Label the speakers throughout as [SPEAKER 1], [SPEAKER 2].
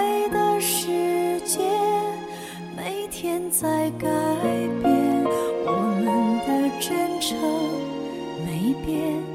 [SPEAKER 1] 爱的世界每天在改变我们的真诚没变。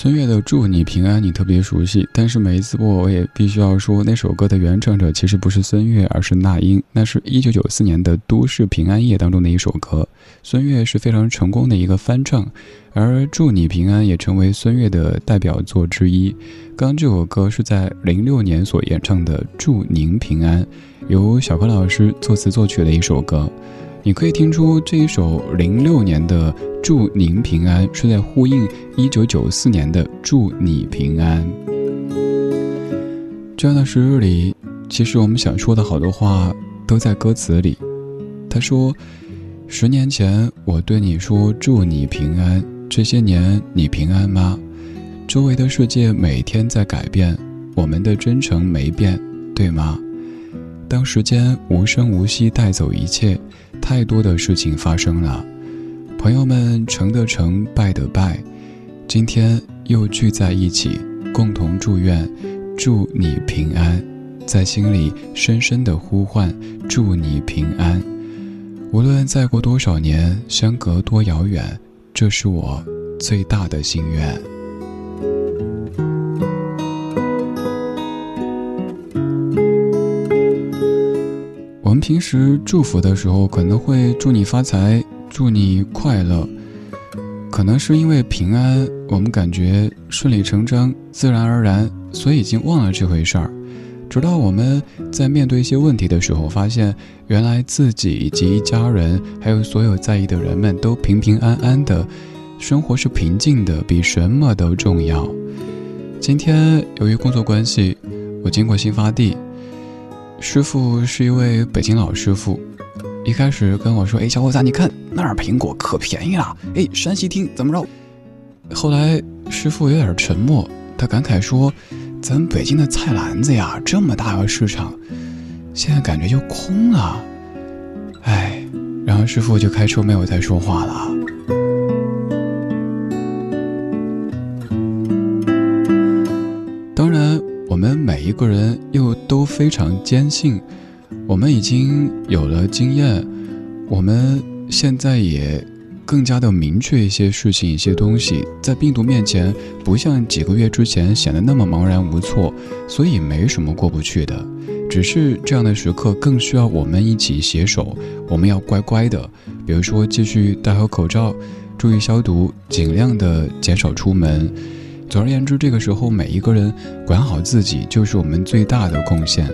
[SPEAKER 2] 孙悦的《祝你平安》你特别熟悉，但是每一次播我也必须要说，那首歌的原唱者其实不是孙悦，而是那英。那是一九九四年的《都市平安夜》当中的一首歌，孙悦是非常成功的一个翻唱，而《祝你平安》也成为孙悦的代表作之一。刚刚这首歌是在零六年所演唱的《祝您平安》，由小柯老师作词作曲的一首歌。你可以听出这一首零六年的《祝您平安》是在呼应一九九四年的《祝你平安》。这样的时日里，其实我们想说的好多话都在歌词里。他说：“十年前我对你说祝你平安，这些年你平安吗？周围的世界每天在改变，我们的真诚没变，对吗？”当时间无声无息带走一切，太多的事情发生了。朋友们成的成，败的败，今天又聚在一起，共同祝愿，祝你平安，在心里深深的呼唤，祝你平安。无论再过多少年，相隔多遥远，这是我最大的心愿。平时祝福的时候，可能会祝你发财，祝你快乐。可能是因为平安，我们感觉顺理成章、自然而然，所以已经忘了这回事儿。直到我们在面对一些问题的时候，发现原来自己以及家人，还有所有在意的人们都平平安安的，生活是平静的，比什么都重要。今天由于工作关系，我经过新发地，师傅是一位北京老师傅，一开始跟我说：“哎，小伙子，你看那儿苹果可便宜了，哎，山西厅怎么着？”后来师傅有点沉默，他感慨说。咱北京的菜篮子呀，这么大个市场，现在感觉就空了，哎，然后师傅就开车没有再说话了。一个人又都非常坚信，我们已经有了经验，我们现在也。更加的明确一些事情，一些东西，在病毒面前，不像几个月之前显得那么茫然无措，所以没什么过不去的。只是这样的时刻更需要我们一起携手，我们要乖乖的，比如说继续戴好口罩，注意消毒，尽量的减少出门。总而言之，这个时候每一个人管好自己，就是我们最大的贡献。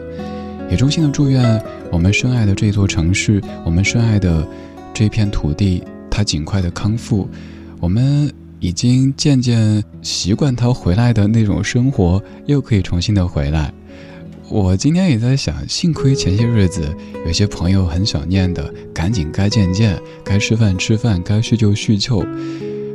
[SPEAKER 2] 也衷心的祝愿我们深爱的这座城市，我们深爱的这片土地。它尽快的康复，我们已经渐渐习惯他回来的那种生活，又可以重新的回来。我今天也在想，幸亏前些日子有些朋友很想念的，赶紧该见见，该吃饭吃饭，该叙旧叙旧。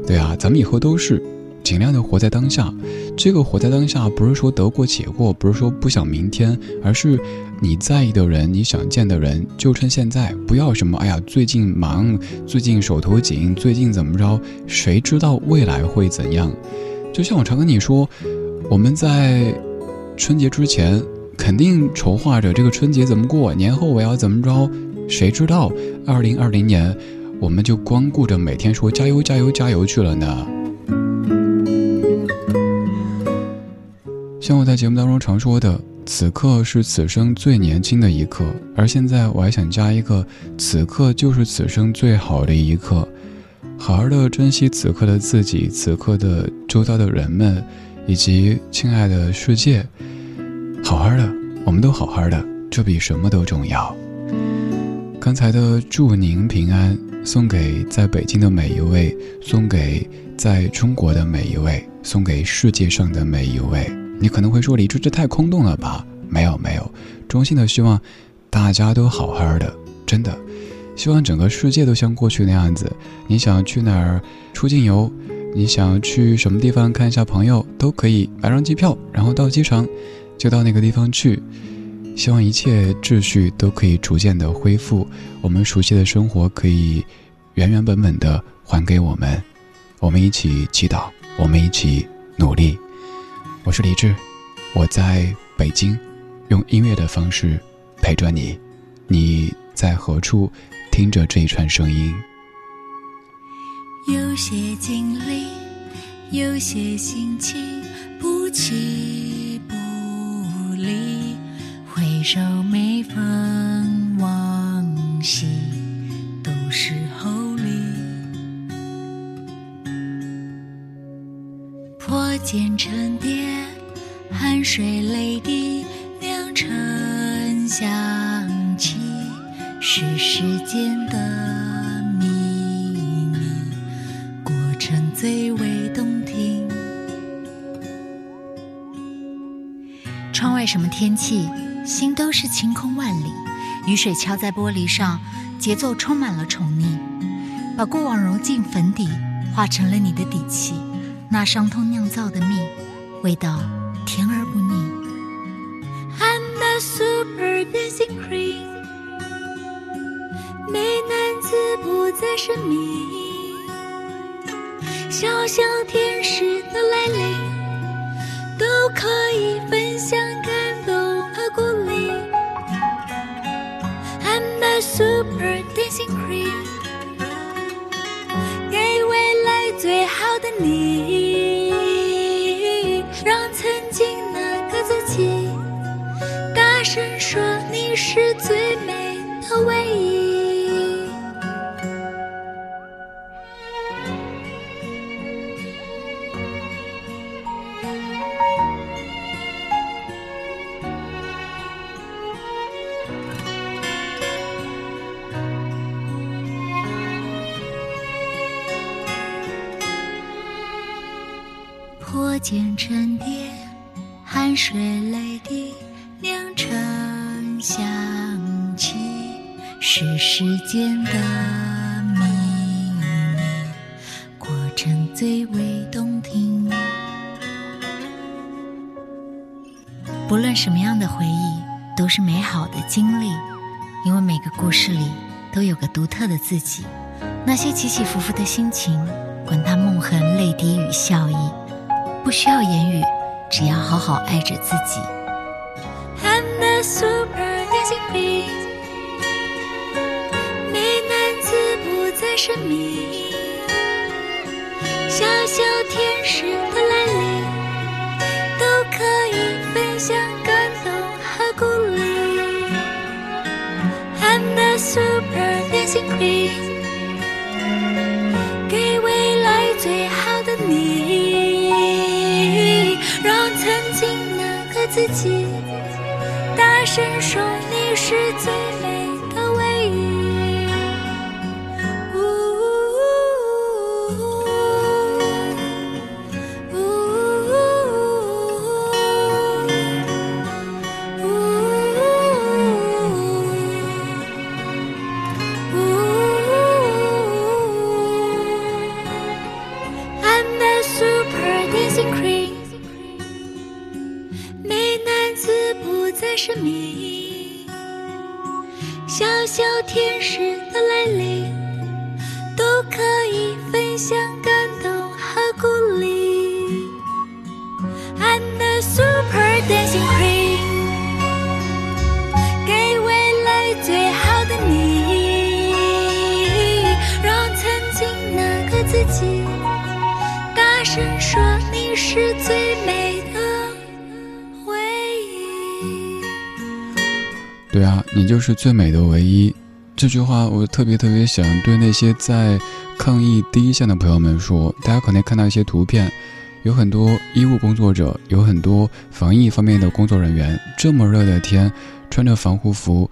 [SPEAKER 2] 对啊，咱们以后都是。尽量的活在当下，这个活在当下不是说得过且过，不是说不想明天，而是你在意的人，你想见的人，就趁现在，不要什么哎呀，最近忙，最近手头紧，最近怎么着？谁知道未来会怎样？就像我常跟你说，我们在春节之前肯定筹划着这个春节怎么过，年后我要怎么着？谁知道二零二零年，我们就光顾着每天说加油加油加油去了呢？像我在节目当中常说的，此刻是此生最年轻的一刻，而现在我还想加一个，此刻就是此生最好的一刻，好好的珍惜此刻的自己，此刻的周遭的人们，以及亲爱的世界，好好的，我们都好好的，这比什么都重要。刚才的祝您平安，送给在北京的每一位，送给在中国的每一位，送给世界上的每一位。你可能会说：“李志，这太空洞了吧？”没有，没有，衷心的希望大家都好好的，真的，希望整个世界都像过去那样子。你想去哪儿出境游？你想去什么地方看一下朋友？都可以买张机票，然后到机场就到那个地方去。希望一切秩序都可以逐渐的恢复，我们熟悉的生活可以原原本本的还给我们。我们一起祈祷，我们一起努力。我是李志，我在北京，用音乐的方式陪着你。你在何处听着这一串声音？
[SPEAKER 3] 有些经历，有些心情，不弃不离。回首每逢往昔，破茧成蝶。汗水泪滴酿成香气，是时间的秘密，过程最为动听。窗外什么天气？心都是晴空万里。雨水敲在玻璃上，节奏充满了宠溺，把过往揉进粉底，化成了你的底气。那伤痛酿造的蜜，味道甜而不腻。I'm a super
[SPEAKER 1] dancing queen，美男子不再失明，小小天使的来临，都可以分享感动和鼓励。I'm a super dancing queen，给未来最好的你。破茧成蝶，汗水泪滴。酿成香气，是时间的秘密，过程最为动听。不论什么样的回忆，都是美好的经历，因为每个故事里都有个独特的自己。那些起起伏伏的心情，管它梦痕、泪滴与笑意，不需要言语，只要好好爱着自己。I'm the super dancing queen，美男子不再神秘，小小天使的来临，都可以分享感动和鼓励。I'm the super dancing queen，给未来最好的你，自己。大声说你是最美
[SPEAKER 2] 是最美的唯一。这句话我特别特别想对那些在抗疫第一线的朋友们说。大家可能看到一些图片，有很多医务工作者，有很多防疫方面的工作人员，这么热的天，穿着防护服，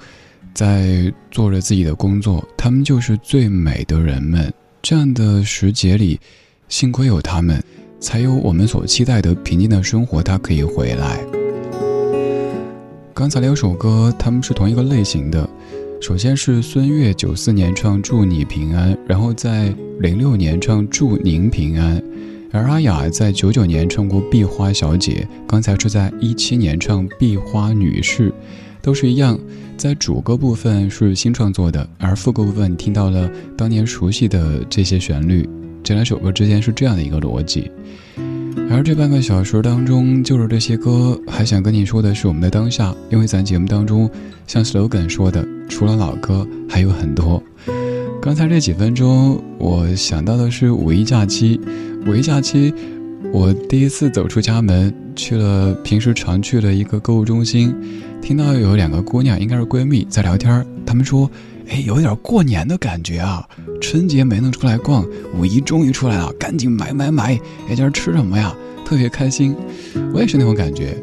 [SPEAKER 2] 在做着自己的工作，他们就是最美的人们。这样的时节里，幸亏有他们，才有我们所期待的平静的生活，它可以回来。刚才两首歌，他们是同一个类型的。首先是孙悦九四年唱《祝你平安》，然后在零六年唱《祝您平安》，而阿雅在九九年唱过《壁花小姐》，刚才是在一七年唱《壁花女士》，都是一样，在主歌部分是新创作的，而副歌部分听到了当年熟悉的这些旋律。这两首歌之间是这样的一个逻辑。而这半个小时当中，就是这些歌，还想跟你说的是我们的当下，因为咱节目当中，像 slogan 说的，除了老歌还有很多。刚才这几分钟，我想到的是五一假期。五一假期，我第一次走出家门，去了平时常去的一个购物中心，听到有两个姑娘，应该是闺蜜，在聊天。她们说：“哎，有点过年的感觉啊！春节没能出来逛，五一终于出来了，赶紧买买买！哎，今儿吃什么呀？特别开心。我也是那种感觉。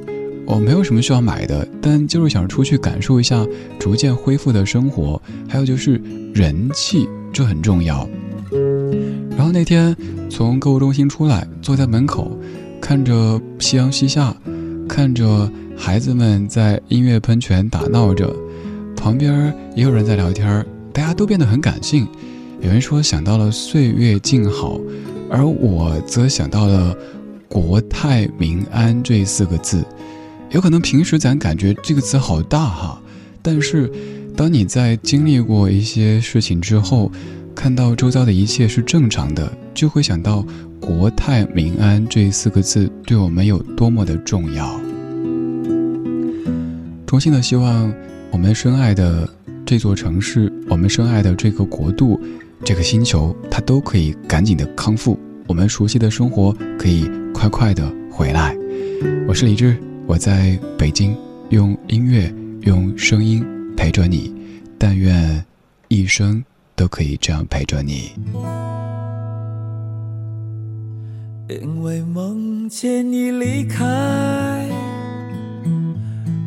[SPEAKER 2] 我没有什么需要买的，但就是想出去感受一下逐渐恢复的生活，还有就是人气，这很重要。然后那天从购物中心出来，坐在门口，看着夕阳西下，看着孩子们在音乐喷泉打闹着。旁边也有人在聊天，大家都变得很感性。有人说想到了岁月静好，而我则想到了国泰民安这四个字。有可能平时咱感觉这个词好大哈，但是，当你在经历过一些事情之后，看到周遭的一切是正常的，就会想到“国泰民安”这四个字对我们有多么的重要。衷心的希望，我们深爱的这座城市，我们深爱的这个国度，这个星球，它都可以赶紧的康复，我们熟悉的生活可以快快的回来。我是李志，我在北京，用音乐，用声音陪着你，但愿一生都可以这样陪着你。
[SPEAKER 4] 因为梦见你离开，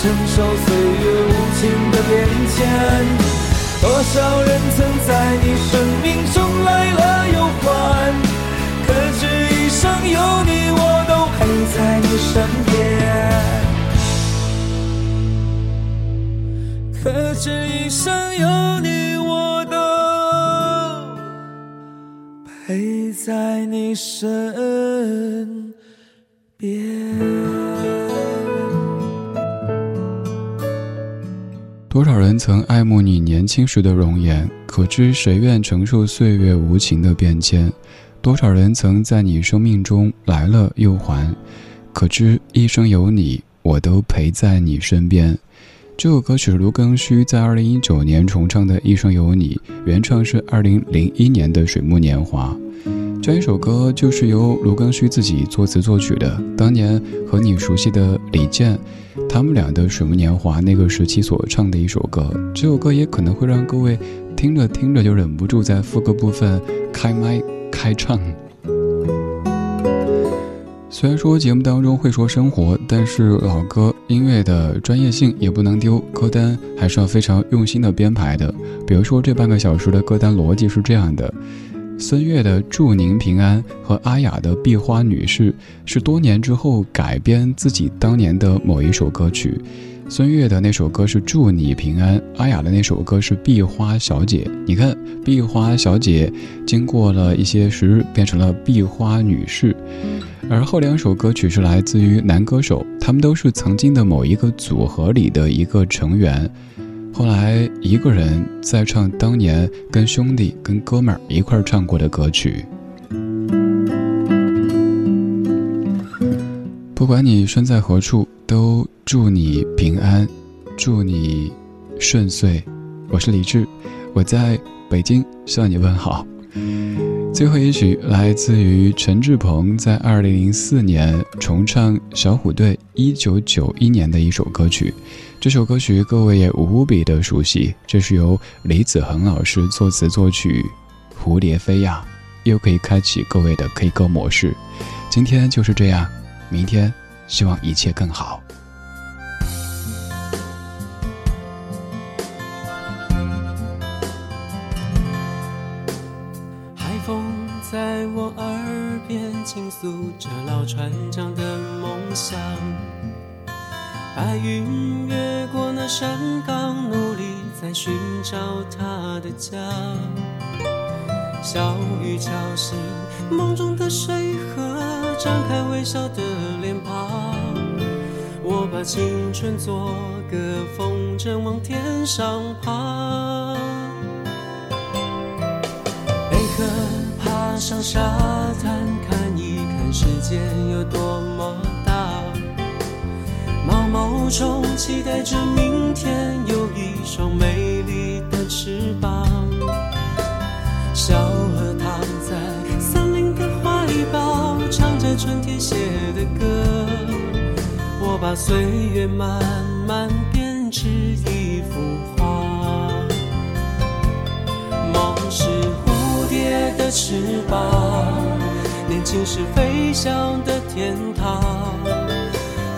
[SPEAKER 4] 承受岁月无情的变迁？多少人曾在你生命中来了又还，可知。一生有你，我都陪在你身边。可知一生有你，我都陪在你身边。
[SPEAKER 2] 多少人曾爱慕你年轻时的容颜？可知谁愿承受岁月无情的变迁？多少人曾在你生命中来了又还，可知一生有你，我都陪在你身边。这首歌曲是卢庚戌在二零一九年重唱的《一生有你》，原唱是二零零一年的《水木年华》。这一首歌就是由卢庚戌自己作词作曲的。当年和你熟悉的李健，他们俩的《水木年华》那个时期所唱的一首歌。这首歌也可能会让各位听着听着就忍不住在副歌部分开麦开唱。虽然说节目当中会说生活，但是老歌音乐的专业性也不能丢，歌单还是要非常用心的编排的。比如说这半个小时的歌单逻辑是这样的：孙悦的《祝您平安》和阿雅的《碧花女士》是多年之后改编自己当年的某一首歌曲。孙悦的那首歌是《祝你平安》，阿雅的那首歌是《碧花小姐》。你看，《碧花小姐》经过了一些时日，变成了《碧花女士》，而后两首歌曲是来自于男歌手，他们都是曾经的某一个组合里的一个成员，后来一个人在唱当年跟兄弟、跟哥们儿一块儿唱过的歌曲。不管你身在何处，都祝你平安，祝你顺遂。我是李志，我在北京向你问好。最后一曲来自于陈志朋在二零零四年重唱小虎队一九九一年的一首歌曲。这首歌曲各位也无比的熟悉，这是由李子恒老师作词作曲，《蝴蝶飞呀》，又可以开启各位的 K 歌模式。今天就是这样。明天，希望一切更好。
[SPEAKER 5] 往天上爬。贝壳爬上沙滩，看一看世界有多么大。毛毛虫期待着明天有一双美丽的翅膀。小河躺在森林的怀抱。唱着春天写的歌，我把岁月慢慢编织一幅画。梦是蝴蝶的翅膀，年轻是飞翔的天堂。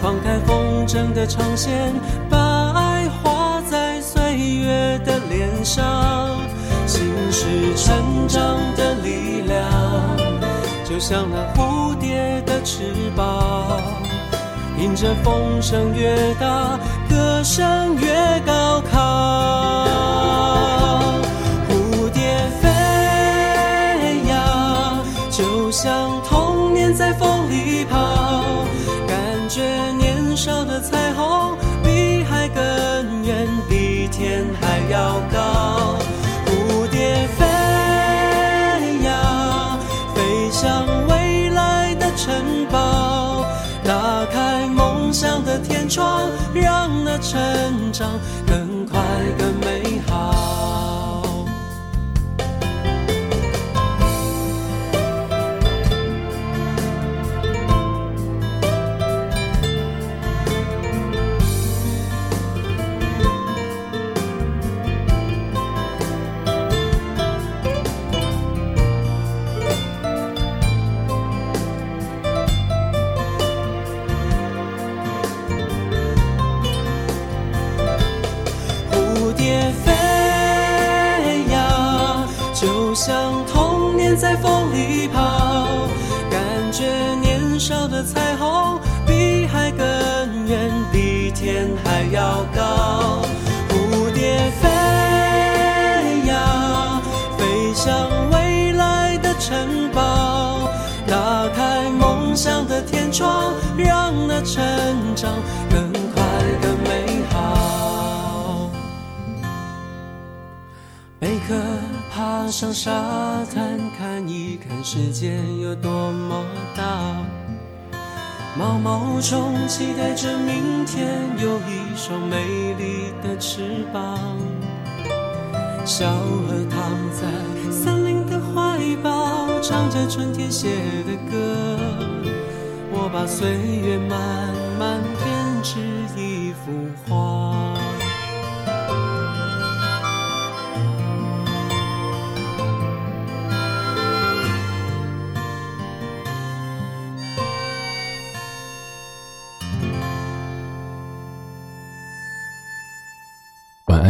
[SPEAKER 5] 放开风筝的长线，把爱画在岁月的脸上。心是成长的力量。就像那蝴蝶的翅膀，迎着风声越大，歌声越高亢。窗，让那成长更快更上沙滩，看一看世界有多么大。毛毛虫期待着明天有一双美丽的翅膀。小河躺在森林的怀抱，唱着春天写的歌。我把岁月慢慢编。织一幅画。